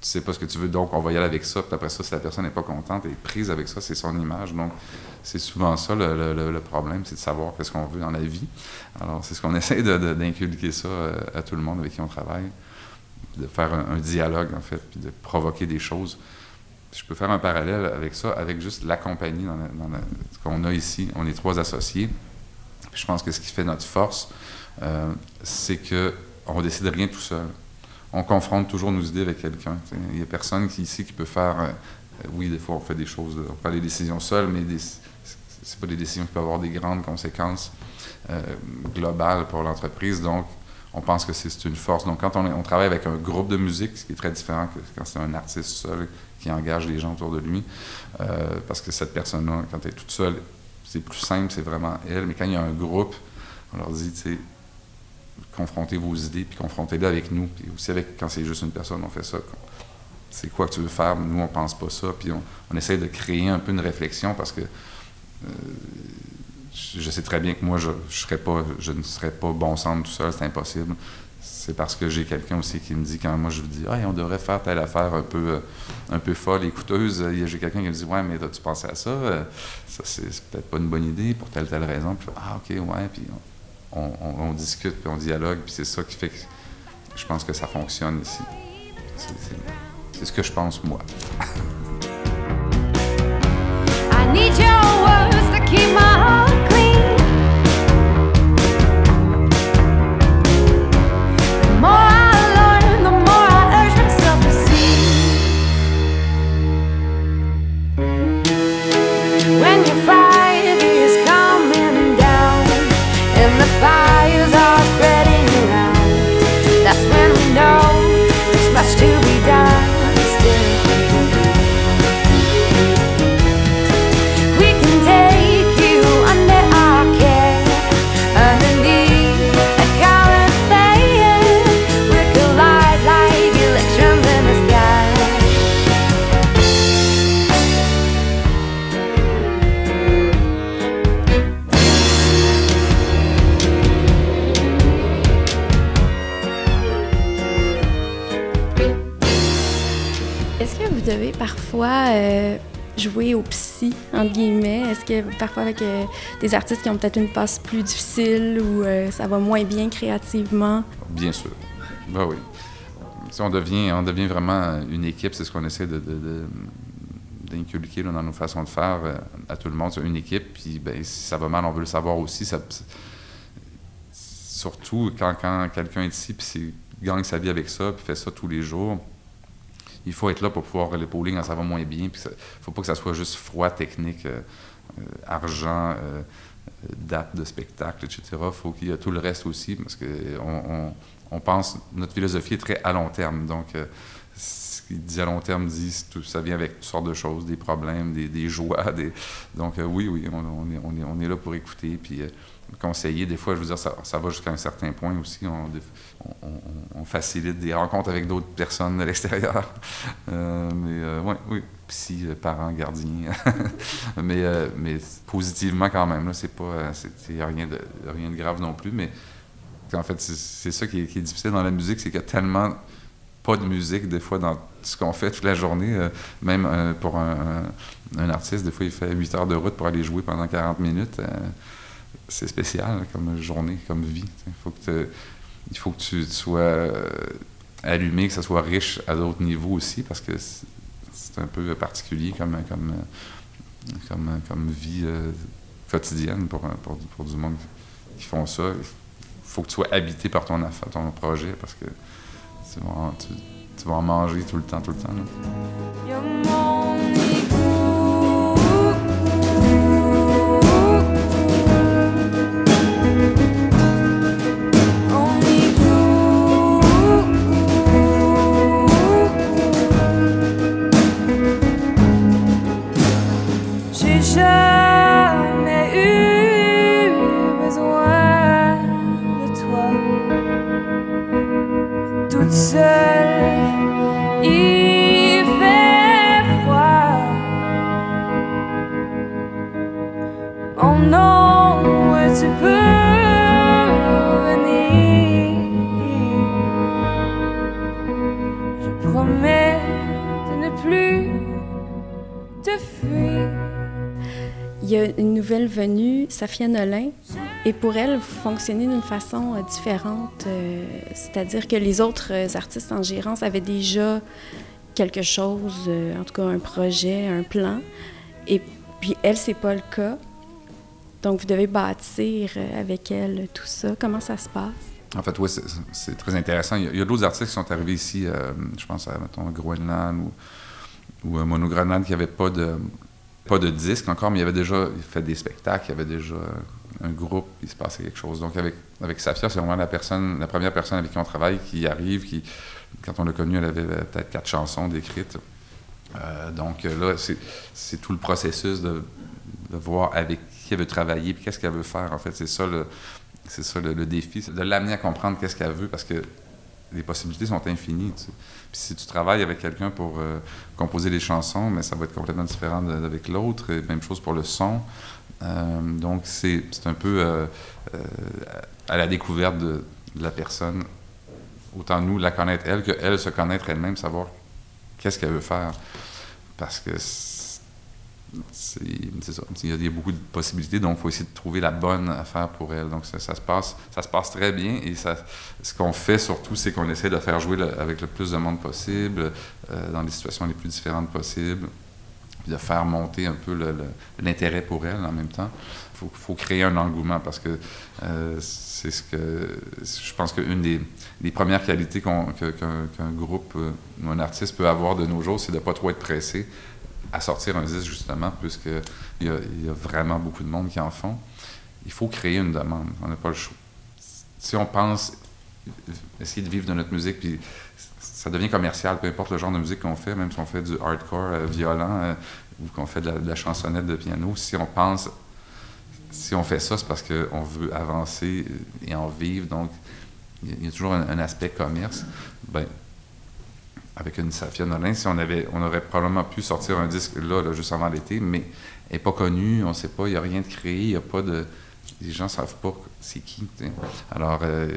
tu sais pas ce que tu veux, donc on va y aller avec ça. Puis après ça, si la personne n'est pas contente, est prise avec ça, c'est son image. Donc, c'est souvent ça le, problème, c'est de savoir qu'est-ce qu'on veut dans la vie. Alors, c'est ce qu'on (laughs) essaie d'inculquer ça euh, à tout le monde avec qui on travaille, de faire un, dialogue, en fait, puis de provoquer des choses. Je peux faire un parallèle avec ça, avec juste la compagnie qu'on a ici. On est trois associés. Je pense que ce qui fait notre force, euh, c'est que on décide rien tout seul. On confronte toujours nos idées avec quelqu'un. Il n'y a personne ici qui peut faire. euh, oui, des fois, on fait des choses, on prend des décisions seules, mais c'est pas des décisions qui peuvent avoir des grandes conséquences euh, globales pour l'entreprise. Donc, on pense que c'est une force. Donc, quand on, travaille avec un groupe de musique, ce qui est très différent que quand c'est un artiste seul qui engage les gens autour de lui, euh, parce que cette personne-là, quand elle est toute seule, c'est plus simple, c'est vraiment elle. Mais quand il y a un groupe, on leur dit, tu confrontez vos idées, puis confrontez-les avec nous. Puis aussi, avec, quand c'est juste une personne, on fait ça. C'est quoi que tu veux faire? Nous, on pense pas ça. Puis on, essaie de créer un peu une réflexion parce que euh, je, sais très bien que moi, je, serais pas, je ne serais pas bon centre tout seul, c'est impossible. C'est parce que j'ai quelqu'un aussi qui me dit, quand moi je lui dis, ah, on devrait faire telle affaire un peu, euh, un peu folle et coûteuse, j'ai quelqu'un qui me dit, ouais, mais as-tu pensé à ça? Euh, Ça, c'est c'est peut-être pas une bonne idée pour telle, telle raison. Puis, ah, ok, ouais. Puis on, discute, puis on dialogue, puis c'est ça qui fait que je pense que ça fonctionne ici. C'est- ce que je pense, moi. Est-ce que parfois avec euh, des artistes qui ont peut-être une passe plus difficile ou euh, ça va moins bien créativement? Bien sûr. Ben oui. Si on devient, on devient vraiment une équipe, c'est ce qu'on essaie d'inculquer dans nos façons de faire euh, à tout le monde. C'est une équipe, puis ben, si ça va mal, on veut le savoir aussi. Surtout quand, quand quelqu'un est ici, puis gagne sa vie avec ça, puis fait ça tous les jours, il faut être là pour pouvoir l'épauler quand ça va moins bien. Puis ne faut pas que ça soit juste froid, technique, euh, euh, argent, euh, date de spectacle, etc. Faut qu'il y ait tout le reste aussi, parce que on, on- pense, notre philosophie est très à long terme. Donc, ce qui dit à long terme dit tout, ça vient avec toutes sortes de choses, des problèmes, des, joies. (laughs) Donc, oui, oui, on, est, là pour écouter, puis conseiller. Des fois, je veux dire, ça, ça va jusqu'à un certain point aussi. On- facilite des rencontres avec d'autres personnes de l'extérieur. (laughs) Euh, mais euh, oui, psy, euh, parents, gardiens. (laughs) mais, mais positivement quand même. Là, c'est pas, c'est c'est rien de, rien de grave non plus. Mais en fait, c'est ça qui est, difficile dans la musique, c'est qu'il y a tellement pas de musique des fois dans ce qu'on fait toute la journée. même pour un, un- artiste, des fois, il fait 8 heures de route pour aller jouer pendant 40 minutes. c'est spécial comme journée, comme vie. Il faut que te- il faut que tu sois euh, allumé, que ça soit riche à d'autres niveaux aussi, parce que c'est un peu particulier comme, comme, euh, comme, comme vie euh, quotidienne pour, pour, pour du monde qui font ça. Il faut que tu sois habité par ton ton projet, parce que tu vas, en- manger tout le temps, tout le temps. Nouvelle venue, Safia Nolin, et pour elle, vous fonctionnez d'une façon euh, différente. euh, C'est-à-dire que les autres euh, artistes en gérance avaient déjà quelque chose, en tout cas un projet, un plan. Et puis elle, c'est pas le cas. Donc vous devez bâtir avec elle tout ça. Comment ça se passe? En fait, oui, c'est- très intéressant. Il y a, d'autres artistes qui sont arrivés ici, je pense à, mettons, Groenland ou, ou Monogrenade, qui n'avaient pas de, pas de disque encore, mais il avait déjà fait des spectacles, il y avait déjà un groupe, il se passait quelque chose. Donc, avec, avec Safia, c'est vraiment la, personne, la première personne avec qui on travaille qui arrive, qui, quand on l'a connue, elle avait peut-être quatre chansons décrites. Euh, donc là, c'est tout le processus de, de voir avec qui elle veut travailler, puis qu'est-ce qu'elle veut faire. En fait, c'est ça le, ça le défi, c'est de l'amener à comprendre qu'est-ce qu'elle veut, parce que les possibilités sont infinies. Puis si tu travailles avec quelqu'un pour euh, composer les chansons, mais ça va être complètement différent de- avec l'autre. Même chose pour le son. Euh, donc c'est un peu euh, à la découverte de, de la personne. Autant nous la connaître elle que elle se connaître elle-même, savoir qu'est-ce qu'elle veut faire. Parce que Il y, a, beaucoup de possibilités, donc il faut essayer de trouver la bonne affaire pour elle. Donc ça, se, passe, ça se passe très bien et ce qu'on fait surtout, c'est qu'on essaie de faire jouer avec le plus de monde possible, euh, dans les situations les plus différentes possibles, puis de faire monter un peu l'intérêt pour elle en même temps. Il faut, faut créer un engouement parce que euh, c'est ce que je pense qu'une des, des premières qualités qu'un groupe euh, ou un artiste peut avoir de nos jours, c'est de ne pas trop être pressé à sortir un disque, justement, puisqu'il y y a vraiment beaucoup de monde qui en font. Il faut créer une demande. On n'a pas le choix. Si on pense essayer de vivre de notre musique, puis ça devient commercial, peu importe le genre de musique qu'on fait, même si on fait du hardcore euh, violent euh, ou qu'on fait de la, chansonnette de piano, si on pense, si on fait ça, c'est parce qu'on veut avancer et en vivre. Donc, il y a- toujours un, un aspect commerce. Ben, avec une Safia Nolin, si on avait, on aurait probablement pu sortir un disque là, juste avant l'été, mais elle n'est pas connue, on ne sait pas, il n'y a rien de créé, il n'y a pas de, les gens savent pas c'est qui. Alors, euh,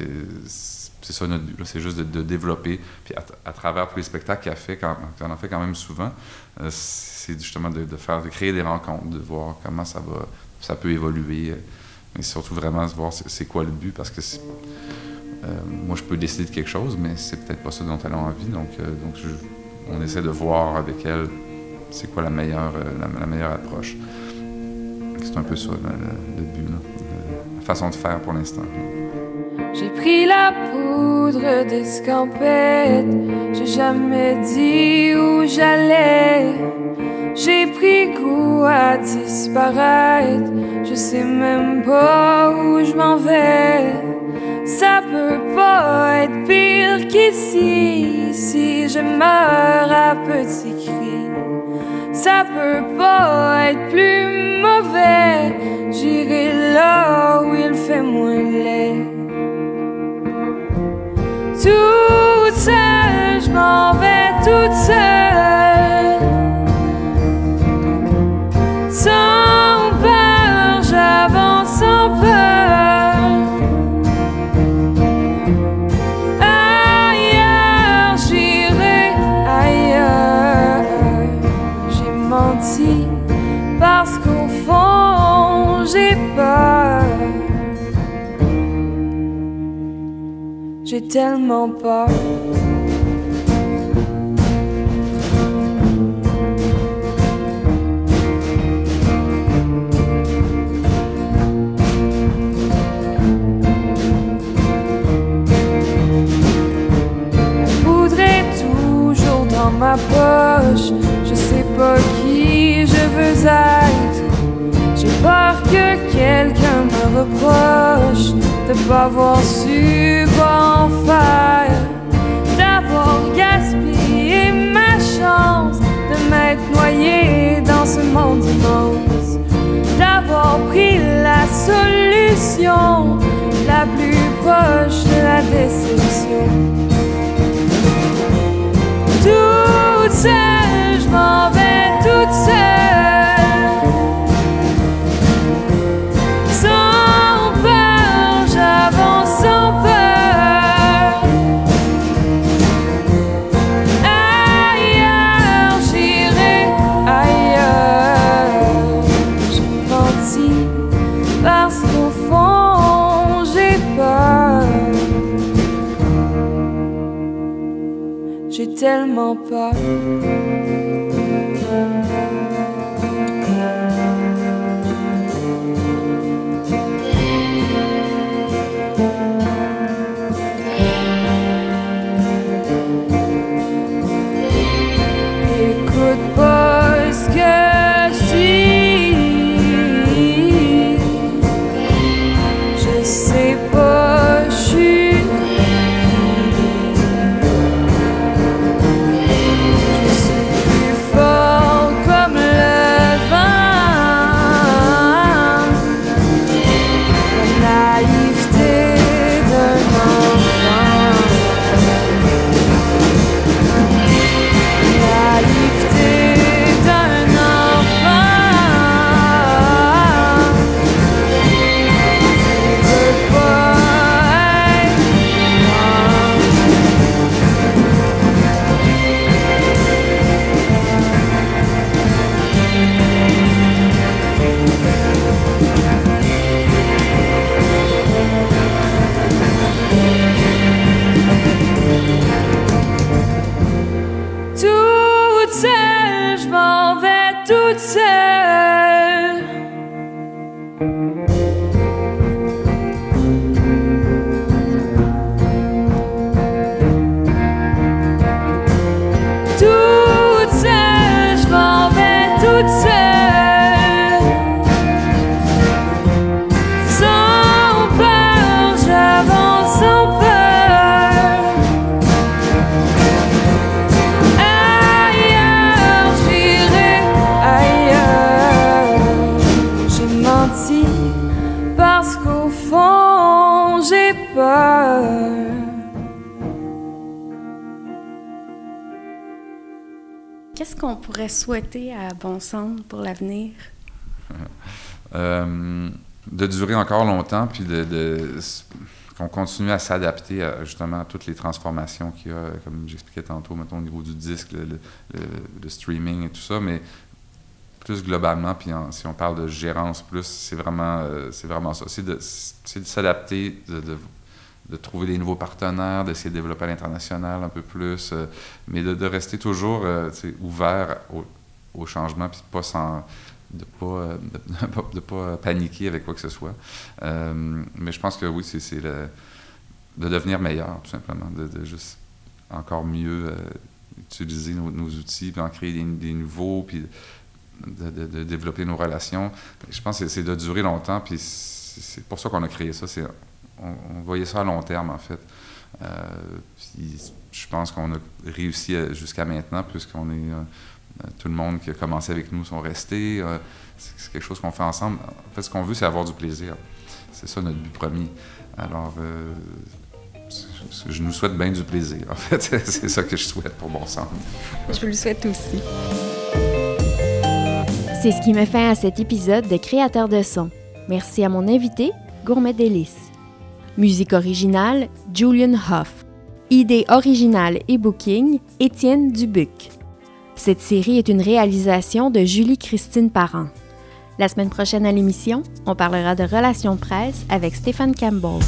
c'est ça notre but, c'est juste de, développer. Puis à, travers tous les spectacles qu'elle fait, quand, qu'on en fait quand même souvent, euh, c'est justement de, faire, de créer des rencontres, de voir comment ça va, ça peut évoluer. euh, Mais surtout vraiment voir c'est, quoi le but, parce que moi, je peux décider de quelque chose, mais c'est peut-être pas ça dont elle a envie. Donc, euh, donc on essaie de voir avec elle c'est quoi la meilleure, euh, la, meilleure approche. C'est un peu ça le, but, la façon de faire pour l'instant. J'ai pris la poudre d'escampette, j'ai jamais dit où j'allais. J'ai pris goût à disparaître, je sais même pas où je m'en vais. Ça peut pas être pire qu'ici, si je meurs à petits cris. Ça peut pas être plus mauvais, j'irai là où il fait moins laid. Toute seule, je m'en vais toute seule. Parce qu'au fond, j'ai peur. J'ai tellement peur. Poudre est toujours dans ma poche. Je sais pas qui je J'ai peur que quelqu'un me reproche de pas avoir su quoi en faire, d'avoir gaspillé ma chance de m'être noyé dans ce monde immense, d'avoir pris la solution la plus proche de la déception. Toute seule, je m'en vais toute seule. J'ai tellement souhaiter à Bon Sang pour l'avenir? (laughs) Euh, de durer encore longtemps, puis de, qu'on continue à s'adapter justement à toutes les transformations qu'il y a, comme j'expliquais tantôt, mettons au niveau du disque, le, streaming et tout ça, mais plus globalement, puis si on parle de gérance plus, c'est vraiment, euh, c'est vraiment ça. C'est de, s'adapter, de, de trouver des nouveaux partenaires, d'essayer de développer à l'international un peu plus, euh, mais de, rester toujours euh, ouvert au, changement, puis pas de pas, euh, (laughs) de, pas- paniquer avec quoi que ce soit. Mais je pense que oui, c'est de devenir meilleur, tout simplement, de, juste encore mieux utiliser nos, outils, puis en créer des, nouveaux, puis de, développer nos relations. Je pense que c'est de durer longtemps, puis c'est pour ça qu'on a créé ça. On, on voyait ça à long terme, en fait. Euh, puis je pense qu'on a réussi à- jusqu'à maintenant, puisqu'on est... euh, euh, tout le monde qui a commencé avec nous sont restés. euh, c'est c'est quelque chose qu'on fait ensemble. En fait, ce qu'on veut, c'est avoir du plaisir. C'est ça notre but premier. Alors, euh, je nous souhaite bien du plaisir. En fait, (laughs) c'est ça que je souhaite pour Bon Sang. Je vous le souhaite aussi. C'est ce qui me fait à cet épisode de Créateur de son. Merci à mon invité, Gourmet Délice. Musique originale, Julian Hoff. Idée originale et booking, Étienne Dubuc. Cette série est une réalisation de Julie-Christine Parent. La semaine prochaine à l'émission, on parlera de relations presse avec Stéphane Campbell.